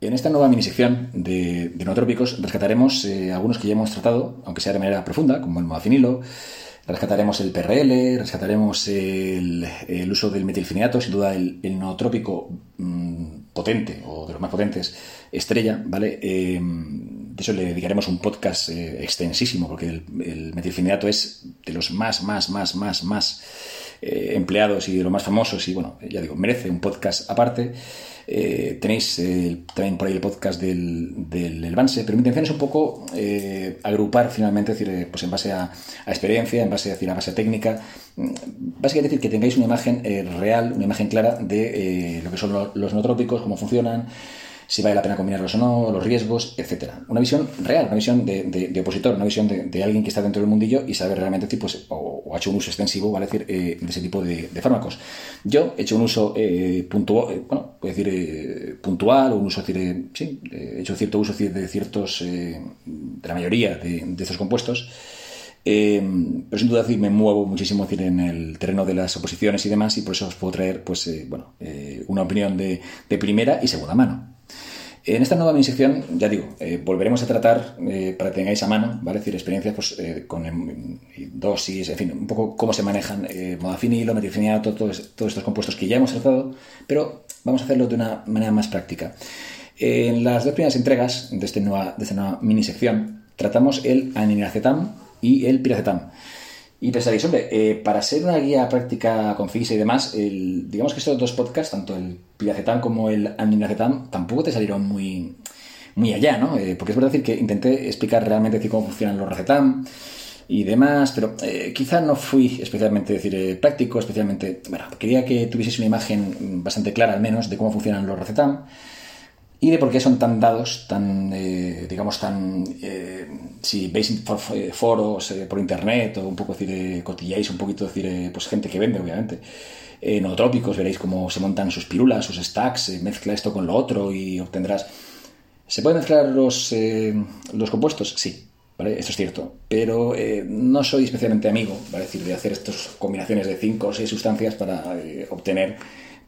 En esta nueva minisección de, nootrópicos rescataremos eh, algunos que ya hemos tratado, aunque sea de manera profunda, como el modafinilo, rescataremos el PRL, rescataremos el, uso del metilfenidato, sin duda el, el nootrópico mm, potente, o de los más potentes, estrella, ¿vale? Eh, de hecho, le dedicaremos un podcast eh, extensísimo, porque el, el metilfenidato es de los más, más, más, más, más empleados y de los más famosos, y bueno, ya digo, merece un podcast aparte. Eh, tenéis eh, también por ahí el podcast del, del, pero mi intención es un poco eh, agrupar finalmente, decir, pues en base a, experiencia, en base a, decir, a base técnica, mm, básicamente decir que tengáis una imagen real, una imagen clara de lo que son los, los nootrópicos, cómo funcionan, si vale la pena combinarlos o no, los riesgos, etcétera. Una visión real, una visión de, opositor, una visión de, alguien que está dentro del mundillo y sabe realmente pues, o, ha hecho un uso extensivo, vale decir, eh, de ese tipo de, fármacos. Yo he hecho un uso eh, puntual, eh, bueno, puedo decir puntual, o un uso, decir, sí, he hecho cierto uso de ciertos, de la mayoría de, estos compuestos. pero sin duda me muevo muchísimo en el terreno de las oposiciones y demás y por eso os puedo traer pues bueno una opinión de, primera y segunda mano. En esta nueva sección, ya digo, eh, volveremos a tratar, eh, para que tengáis a mano, ¿vale? decir, experiencias pues, eh, con dosis, en fin, un poco cómo se manejan modafinilo, metilfenidato, todos, todos estos compuestos que ya hemos tratado, pero vamos a hacerlo de una manera más práctica. En las dos primeras entregas de, este nueva, de esta nueva mini sección, tratamos el aninacetam y el piracetam. Y pensaréis, hombre, eh, para ser una guía práctica con FISA y demás, digamos que estos dos podcasts, tanto el Piracetam como el Aminoacetam, tampoco te salieron muy, muy allá, ¿no? Eh, porque es verdad decir que intenté explicar realmente cómo funcionan los Racetam y demás, pero eh, quizá no fui especialmente decir, práctico, especialmente, bueno, quería que tuvieseis una imagen bastante clara al menos de cómo funcionan los Racetam y de por qué son tan dados, tan, eh, digamos, tan... Eh, si veis eh, foros por internet o un poco, decir, cotilláis un poquito, decir, pues gente que vende, obviamente, en trópicos, veréis cómo se montan sus pirulas, sus stacks, mezcla esto con lo otro y obtendrás... ¿Se pueden mezclar los, los compuestos? Sí, ¿vale? Esto es cierto, pero no soy especialmente amigo, ¿vale? decir, de hacer estas combinaciones de 5 o 6 sustancias para obtener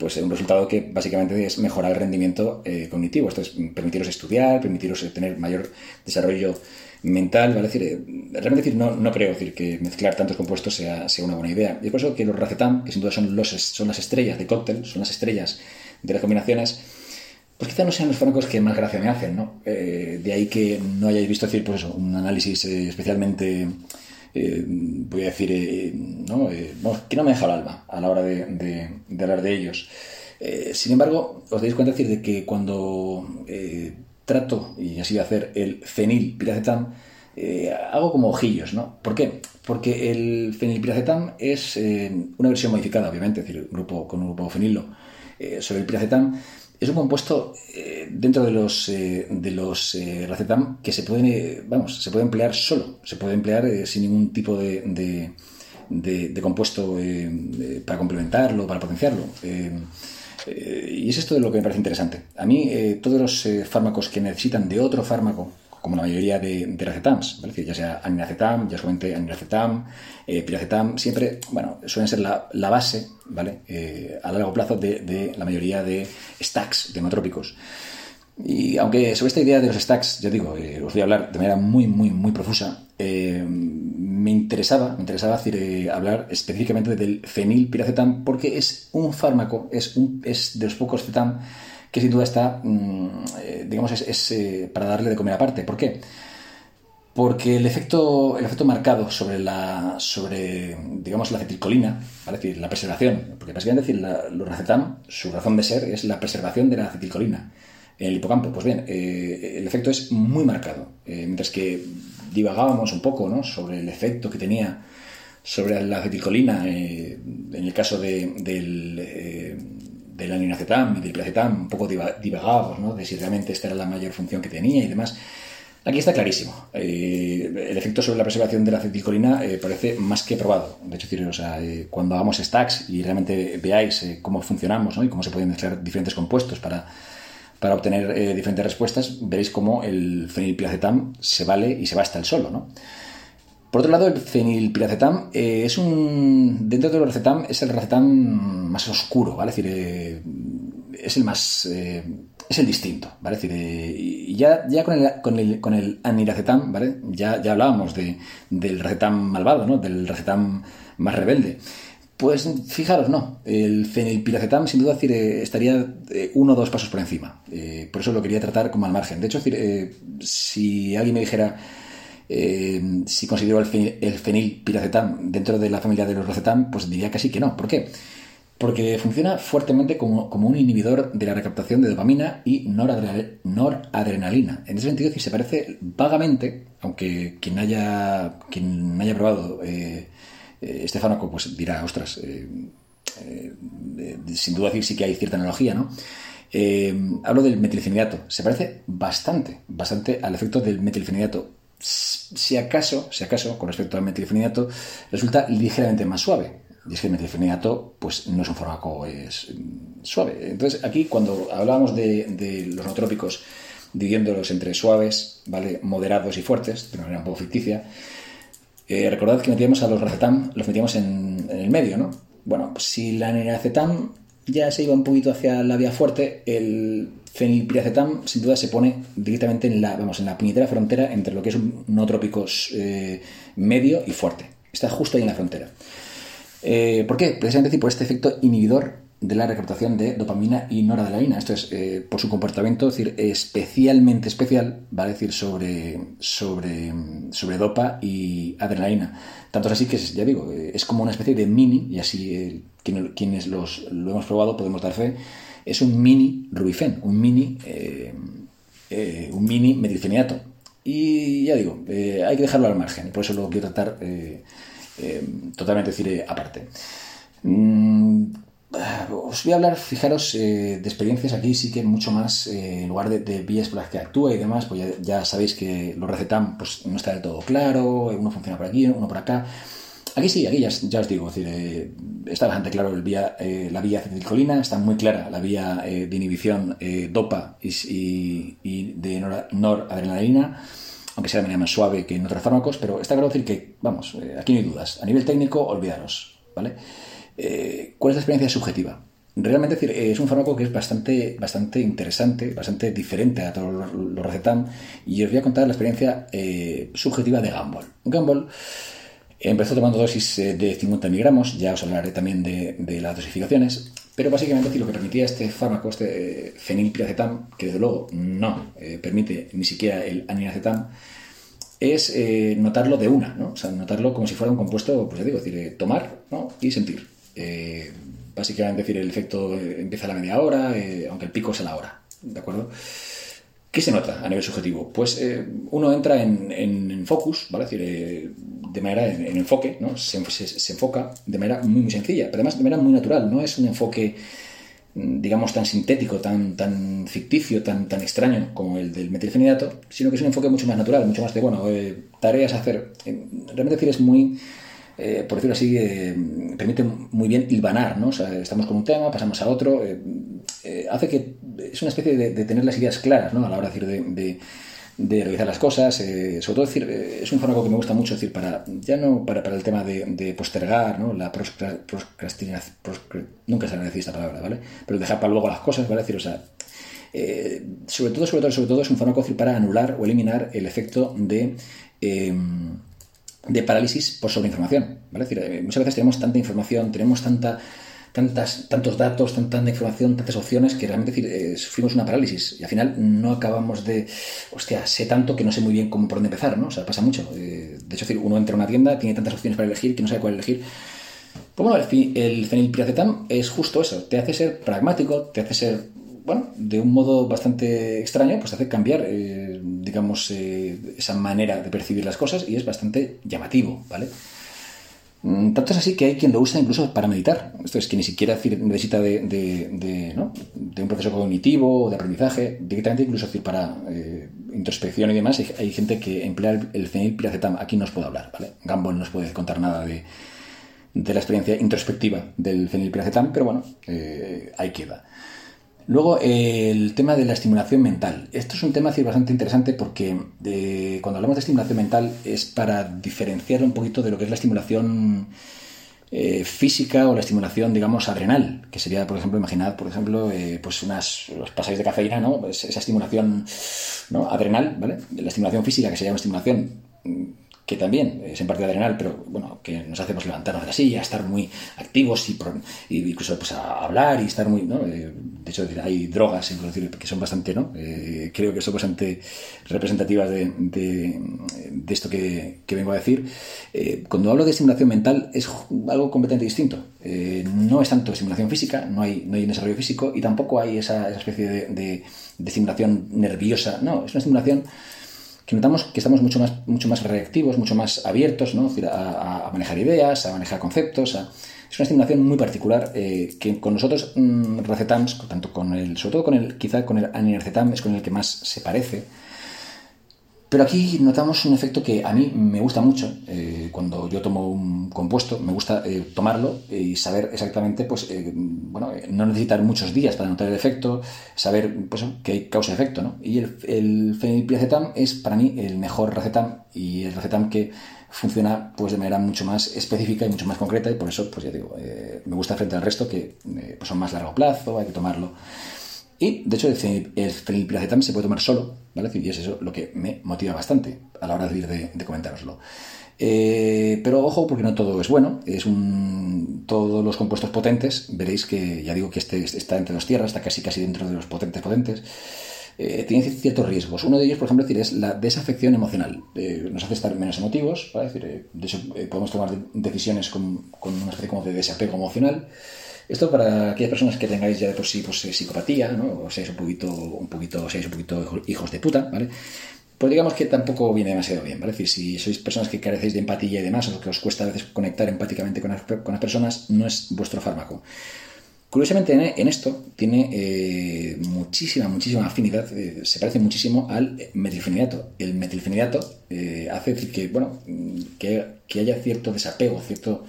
pues un resultado que básicamente es mejorar el rendimiento eh, cognitivo. Esto es permitiros estudiar, permitiros eh, tener mayor desarrollo mental, ¿vale? decir, eh, realmente decir, no, no creo decir, que mezclar tantos compuestos sea, sea una buena idea. Y es por eso que los racetam, que sin duda son, los, son las estrellas de cóctel, son las estrellas de las combinaciones, pues quizá no sean los fármacos que más gracia me hacen, ¿no? de ahí que no hayáis visto decir, pues eso, un análisis especialmente eh, voy a decir, eh, ¿no? Eh, que no me deja el alma a la hora de, hablar de ellos. sin embargo, os dais cuenta decir, de que cuando trato, y así voy a hacer, el fenilpiracetam, hago como ojillos, ¿no? ¿Por qué? Porque el fenilpiracetam es una versión modificada, obviamente, es decir, grupo, con un grupo fenilo sobre el piracetam, es un compuesto eh, dentro de los, eh, de los eh, racetam que se pueden, vamos, se puede emplear solo, se puede emplear sin ningún tipo de, de, compuesto para complementarlo, para potenciarlo. y es esto de lo que me parece interesante. A mí, todos los fármacos que necesitan de otro fármaco como la mayoría de, de ¿vale? ya sea aninacetam, ya solamente aniracetam, eh, piracetam, siempre, bueno, suelen ser la, base, ¿vale? Eh, a largo plazo de, la mayoría de stacks de hematrópicos. Y aunque sobre esta idea de los stacks, ya digo, eh, os voy a hablar de manera muy, muy, muy profusa, eh, me interesaba, me interesaba decir, hablar específicamente del fenilpiracetam porque es un fármaco, es, un, es de los pocos cetam que sin duda está, mm, eh, digamos, es, eh, para darle de comer aparte. ¿Por qué? Porque el efecto, el efecto marcado sobre la, sobre, digamos, la acetilcolina, ¿vale? decir, la preservación, porque básicamente decir, la, los racetam, su razón de ser es la preservación de la acetilcolina en el hipocampo. Pues bien, eh, el efecto es muy marcado. mientras que divagábamos un poco ¿no? sobre el efecto que tenía sobre la acetilcolina en el caso de, del del aninacetam y del piracetam, un poco divagados, ¿no? de si realmente esta era la mayor función que tenía y demás. Aquí está clarísimo. Eh, el efecto sobre la preservación de la acetilcolina eh, parece más que probado. De hecho, o sea, eh, cuando hagamos stacks y realmente veáis cómo funcionamos y cómo se pueden mezclar diferentes compuestos para, para obtener diferentes respuestas, veréis cómo el fenilpiracetam se vale y se basta el solo. ¿no? Por otro lado, el fenilpiracetam eh, es un. Dentro del racetam es el racetam más oscuro, ¿vale? Es decir, eh, es el más... es el distinto, ¿vale? Decir, y ya, ya con el, con el, aniracetam, ¿vale? Ya, ya hablábamos de, del recetam malvado, ¿no? Del recetam más rebelde. Pues fijaros, no. El fenilpiracetam, sin duda, estaría uno o dos pasos por encima. por eso lo quería tratar como al margen. De hecho, si alguien me dijera eh, si considero el, fenilpiracetam dentro de la familia de los rocetam, pues diría casi que no. ¿Por qué? Porque funciona fuertemente como, un inhibidor de la recaptación de dopamina y noradrenalina. En ese sentido, si se parece vagamente, aunque quien haya, quien haya probado eh, eh, este fármaco pues dirá, ostras, sin duda decir sí que hay cierta analogía, ¿no? hablo del metilfenidato. Se parece bastante, bastante al efecto del metilfenidato si acaso, si acaso, con respecto al metilfenidato, resulta ligeramente más suave. Y es que el metilfenidato, pues no es un fármaco es mm, suave. Entonces, aquí cuando hablábamos de, los nootrópicos, dividiéndolos entre suaves, ¿vale? moderados y fuertes, de manera un poco ficticia, eh, recordad que metíamos a los racetam, los metíamos en, el medio, ¿no? Bueno, pues si la neracetam ya se iba un poquito hacia la vía fuerte, el fenilpiracetam sin duda se pone directamente en la, vamos, en la puñetera frontera entre lo que es un nootrópico eh, medio y fuerte. Está justo ahí en la frontera. Eh, ¿Por qué? Precisamente por este efecto inhibidor de la recaptación de dopamina y noradrenalina. Esto es, eh, por su comportamiento, es decir, especialmente especial, va a decir, sobre, sobre, sobre dopa y adrenalina. Tanto es así que, ya digo, es como una especie de mini, y así quienes los, lo hemos probado podemos dar fe, es un mini rubifen, un mini, eh, eh, un mini metilfenidato. Y ya digo, eh, hay que dejarlo al margen, por eso lo quiero tratar totalmente decir, aparte. Mm, os voy a hablar, fijaros, de experiencias aquí sí que mucho más, en lugar de, vías por las que actúa y demás, pues ya, sabéis que los recetam pues, no está del todo claro, uno funciona por aquí, uno por acá. Aquí sí, aquí ya, os digo, decir, eh, está bastante claro el vía, eh, la vía acetilcolina, está muy clara la vía eh, de inhibición DOPA y, de noradrenalina, aunque sea de manera más suave que en otros fármacos, pero está claro decir que, vamos, aquí no hay dudas. A nivel técnico, olvidaros, ¿vale? ¿Cuál es la experiencia subjetiva? Realmente decir, es un fármaco que es bastante, bastante interesante, bastante diferente a todos los, recetam, y os voy a contar la experiencia subjetiva de Gamble. Gamble Empezó tomando dosis eh, de 50 miligramos, ya os hablaré también de, las dosificaciones, pero básicamente lo que permitía este fármaco, este eh, fenilpiracetam, que desde luego no eh, permite ni siquiera el aninacetam, es notarlo de una, ¿no? O sea, notarlo como si fuera un compuesto, pues ya digo, decir, tomar y sentir. Básicamente, decir, el efecto empieza a la media hora, aunque el pico es a la hora, ¿de acuerdo? ¿Qué se nota a nivel subjetivo? Pues eh, uno entra en, focus, ¿vale? Es decir, eh, de manera en, enfoque, ¿no? Se, enfoca de manera muy, muy sencilla, pero además de manera muy natural, no es un enfoque, mm, digamos, tan sintético, tan, tan ficticio, tan, tan extraño como el del metilfenidato, sino que es un enfoque mucho más natural, mucho más de, bueno, eh, tareas a hacer. Realmente decir, es muy eh, por decirlo así, eh, permite muy bien hilvanar, ¿no? O sea, estamos con un tema, pasamos a otro, eh, hace que es una especie de, tener las ideas claras, ¿no? A la hora de, de, realizar las cosas, sobre todo decir, es un fármaco que me gusta mucho decir para, ya no para, para el tema de, postergar, ¿no? La procrastinación, nunca se decir esta palabra, ¿vale? Pero dejar para luego las cosas, ¿vale? Decir, o sea, sobre todo, sobre todo, sobre todo es un fármaco para anular o eliminar el efecto de de parálisis por sobreinformación. ¿vale? eh, muchas veces tenemos tanta información, tenemos tanta, tantas, tantos datos, tanta, información, tantas opciones que realmente decir, eh, sufrimos una parálisis y al final no acabamos de, hostia, sé tanto que no sé muy bien cómo por dónde empezar, ¿no? O sea, pasa mucho. Eh, de hecho, decir, uno entra a una tienda, tiene tantas opciones para elegir que no sabe cuál elegir. Pues bueno, el fenilpiracetam es justo eso, te hace ser pragmático, te hace ser bueno, de un modo bastante extraño, pues hace cambiar, eh, digamos, eh, esa manera de percibir las cosas y es bastante llamativo, ¿vale? Mm, tanto es así que hay quien lo usa incluso para meditar. Esto es que ni siquiera necesita de, un proceso cognitivo, de aprendizaje, directamente incluso decir, para eh, introspección y demás. Hay, gente que emplea el, fenilpiracetam. Aquí no os puedo hablar, ¿vale? Gamble no os puede contar nada de, la experiencia introspectiva del fenilpiracetam, pero bueno, ahí queda. Luego, el tema de la estimulación mental. Esto es un tema bastante interesante porque cuando hablamos de estimulación mental es para diferenciar un poquito de lo que es la estimulación eh, física o la estimulación, digamos, adrenal, que sería, por ejemplo, imaginad, por ejemplo, eh, pues unas, los pasajes de cafeína, ¿no? Esa estimulación ¿no? adrenal, ¿vale? La estimulación física, que sería una estimulación que también es en parte adrenal, pero bueno, que nos hace pues, levantarnos de la silla, estar muy activos y, incluso pues, a hablar y estar muy, ¿no? Eh, de hecho, hay drogas que son bastante, ¿no? Eh, creo que son bastante representativas de, de, esto que, que, vengo a decir. Eh, cuando hablo de estimulación mental es algo completamente distinto. no es tanto estimulación física, no hay, no hay desarrollo físico y tampoco hay esa, esa especie de, de estimulación nerviosa. No, es una estimulación notamos que estamos mucho más, mucho más reactivos, mucho más abiertos ¿no? a, manejar ideas, a manejar conceptos. Es una estimulación muy particular eh, que con nosotros mmm, recetamos, tanto con el, sobre todo con el, quizá con el anircetam es con el que más se parece, pero aquí notamos un efecto que a mí me gusta mucho. Eh, cuando yo tomo un compuesto, me gusta eh, tomarlo y saber exactamente, pues, eh, bueno, no necesitar muchos días para notar el efecto, saber pues, que hay causa-efecto. ¿no? Y el, el fenilpiracetam es para mí el mejor recetam y el recetam que funciona pues de manera mucho más específica y mucho más concreta y por eso pues ya digo me gusta frente al resto que pues son más largo plazo hay que tomarlo y, de hecho, el, fenilpiracetam se puede tomar solo, ¿vale? Y es eso lo que me motiva bastante a la hora de de, de comentároslo. Eh, pero ojo, porque no todo es bueno. Es un, todos los compuestos potentes, veréis que ya digo que este está entre dos tierras, está casi casi dentro de los potentes potentes. Eh, tiene ciertos riesgos. Uno de ellos, por ejemplo, es la desafección emocional. Eh, nos hace estar menos emotivos, decir, de hecho, podemos tomar decisiones con, con, una especie como de desapego emocional. Esto para aquellas personas que tengáis ya de por sí pues, eh, psicopatía, ¿no? o seáis un poquito, un poquito, seáis un poquito hijos de puta, ¿vale? Pues digamos que tampoco viene demasiado bien, ¿vale? Si sois personas que carecéis de empatía y demás, o que os cuesta a veces conectar empáticamente con las, personas, no es vuestro fármaco. Curiosamente, en esto tiene eh, muchísima, muchísima afinidad, eh, se parece muchísimo al metilfenidato. El metilfenidato hace que, bueno, que, haya cierto desapego, cierto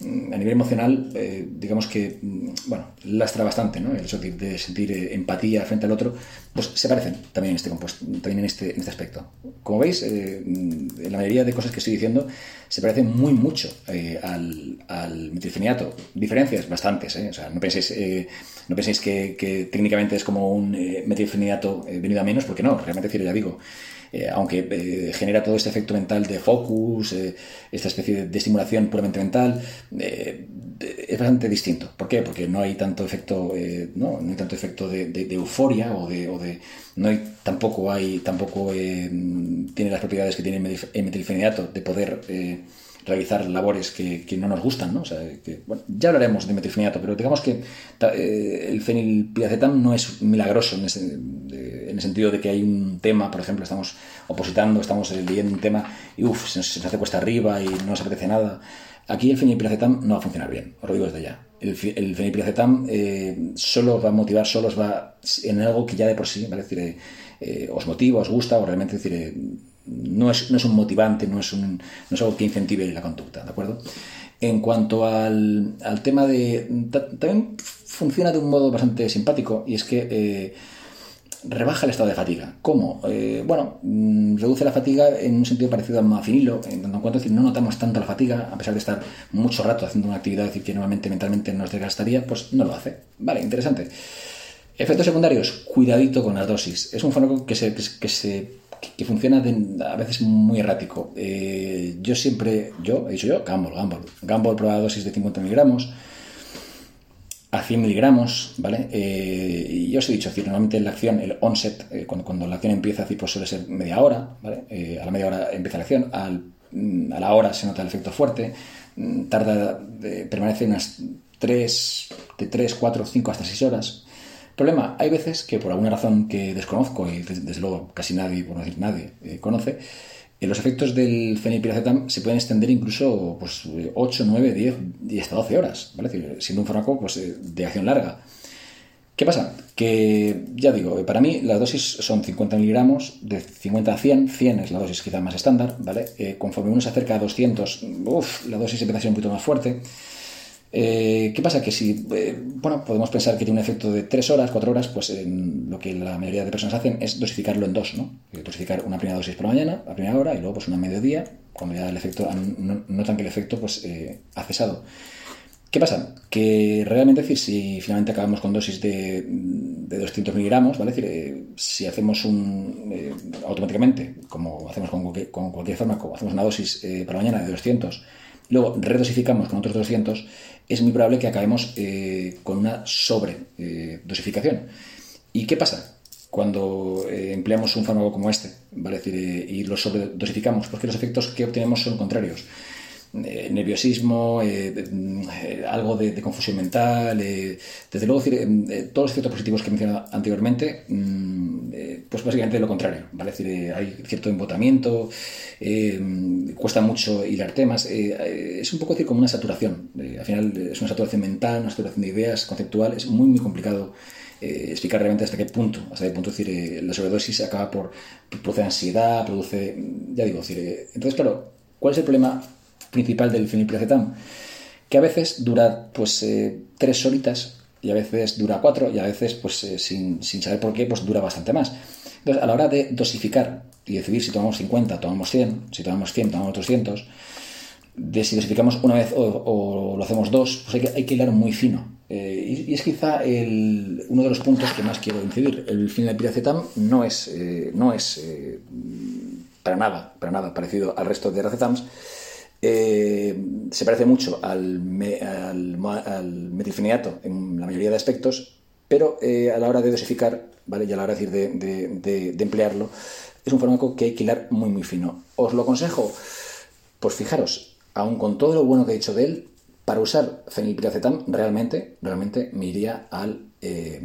a nivel emocional, eh, digamos que, mm, bueno, lastra bastante, ¿no? El hecho de, sentir eh, empatía frente al otro, pues se parecen también en este también en este, en este aspecto. Como veis, eh, mm, la mayoría de cosas que estoy diciendo se parecen muy mucho al, al, metilfeniato. Diferencias bastantes, O sea, no penséis, no penséis que, técnicamente es como un metilfeniato venido a menos, porque no, realmente ya digo, eh, aunque eh, genera todo este efecto mental de focus, eh, esta especie de, estimulación puramente mental, es bastante distinto. ¿Por qué? Porque no hay tanto efecto, ¿no? hay tanto efecto de, euforia o de, o de, no hay tampoco hay tampoco tiene las propiedades que tiene el metilfenidato de poder realizar labores que, no nos gustan, ¿no? O sea, que, bueno, ya hablaremos de metilfenidato, pero digamos que eh, el fenilpiracetam no es milagroso en, en, el sentido de que hay un tema, por ejemplo, estamos opositando, estamos leyendo un tema y uff, se, nos hace cuesta arriba y no nos apetece nada. Aquí el fenilpiracetam no va a funcionar bien, os lo digo desde ya. El, el eh, solo va a motivar, solo os va en algo que ya de por sí, ¿vale? Es decir, eh, os motiva, os gusta, o realmente decir, no es, no es un motivante, no es, un, no es algo que incentive la conducta, ¿de acuerdo? En cuanto al, al tema de... También funciona de un modo bastante simpático y es que eh, rebaja el estado de fatiga. ¿Cómo? Eh, bueno, mm, reduce la fatiga en un sentido parecido al mafinilo, en tanto en cuanto decir, no notamos tanto la fatiga, a pesar de estar mucho rato haciendo una actividad decir, que normalmente mentalmente nos desgastaría, pues no lo hace. Vale, interesante. Efectos secundarios, cuidadito con las dosis. Es un fármaco que se, que se que funciona a veces muy errático. Eh, yo siempre, yo, he dicho yo, Gamble, Gamble. Gamble prueba dosis de 50 miligramos a 100 miligramos, ¿vale? Eh, y yo os he dicho, decir, normalmente la acción, el onset, eh, cuando, cuando, la acción empieza, pues suele ser media hora, ¿vale? a la media hora empieza la acción, mm, a la hora se nota el efecto fuerte, mm, tarda, permanece unas 3, de 3, 4, 5 hasta 6 horas. Problema, hay veces que por alguna razón que desconozco y desde, luego casi nadie, por no decir nadie, eh, conoce, eh, los efectos del fenilpiracetam se pueden extender incluso pues, 8, 9, 10 y hasta 12 horas, ¿vale? decir, siendo un fármaco pues, eh, de acción larga. ¿Qué pasa? Que, ya digo, para mí las dosis son 50 miligramos, de 50 a 100, 100 es la dosis quizá más estándar, ¿vale? conforme uno se acerca a 200, uf, la dosis empieza a ser un poquito más fuerte. Eh, ¿Qué pasa? Que si, eh, bueno, podemos pensar que tiene un efecto de 3 horas, 4 horas, pues lo que la mayoría de personas hacen es dosificarlo en dos, ¿no? Eh, dosificar una primera dosis por la mañana, la primera hora, y luego pues una mediodía, cuando ya el efecto, notan que el efecto pues, ha cesado. ¿Qué pasa? Que realmente, decir, si finalmente acabamos con dosis de, de 200 miligramos, ¿vale? decir, eh, si hacemos un. Eh, automáticamente, como hacemos con cualquier, con cualquier fármaco, hacemos una dosis eh, para mañana de 200, luego redosificamos con otros 200, es muy probable que acabemos con una sobredosificación. ¿Y qué pasa? Cuando empleamos un fármaco como este, ¿vale? decir, y lo sobredosificamos, porque los efectos que obtenemos son contrarios. Eh, nerviosismo, eh, eh, algo de, confusión mental, desde luego todos los efectos positivos que he mencionado anteriormente, mm, pues básicamente lo contrario, ¿vale? decir, hay cierto embotamiento, cuesta mucho hilar temas, es un poco decir, como una saturación, al final es una saturación mental, una saturación de ideas, conceptual, es muy muy complicado explicar realmente hasta qué punto, hasta qué punto decir, la sobredosis acaba por, produce ansiedad, produce, ya digo, decir, entonces claro, ¿cuál es el problema principal del fenilpiracetam, que a veces dura pues eh, tres horitas y a veces dura cuatro y a veces pues eh, sin, saber por qué pues dura bastante más. Entonces a la hora de dosificar y decidir si tomamos 50, tomamos 100, si tomamos 100, tomamos 200, de si dosificamos una vez o, lo hacemos dos, pues hay que, hay que hilar muy fino. Eh, y, es quizá el, uno de los puntos que más quiero incidir. El fenilpiracetam no es, no es para nada, para nada parecido al resto de racetams, eh, se parece mucho al, al, metilfenidato en la mayoría de aspectos, pero eh, a la hora de dosificar, ¿vale? y a la hora de, de, emplearlo, es un fármaco que hay que hilar muy muy fino. ¿Os lo aconsejo? Pues fijaros, aun con todo lo bueno que he dicho de él, para usar fenilpiracetam realmente, realmente me iría al eh.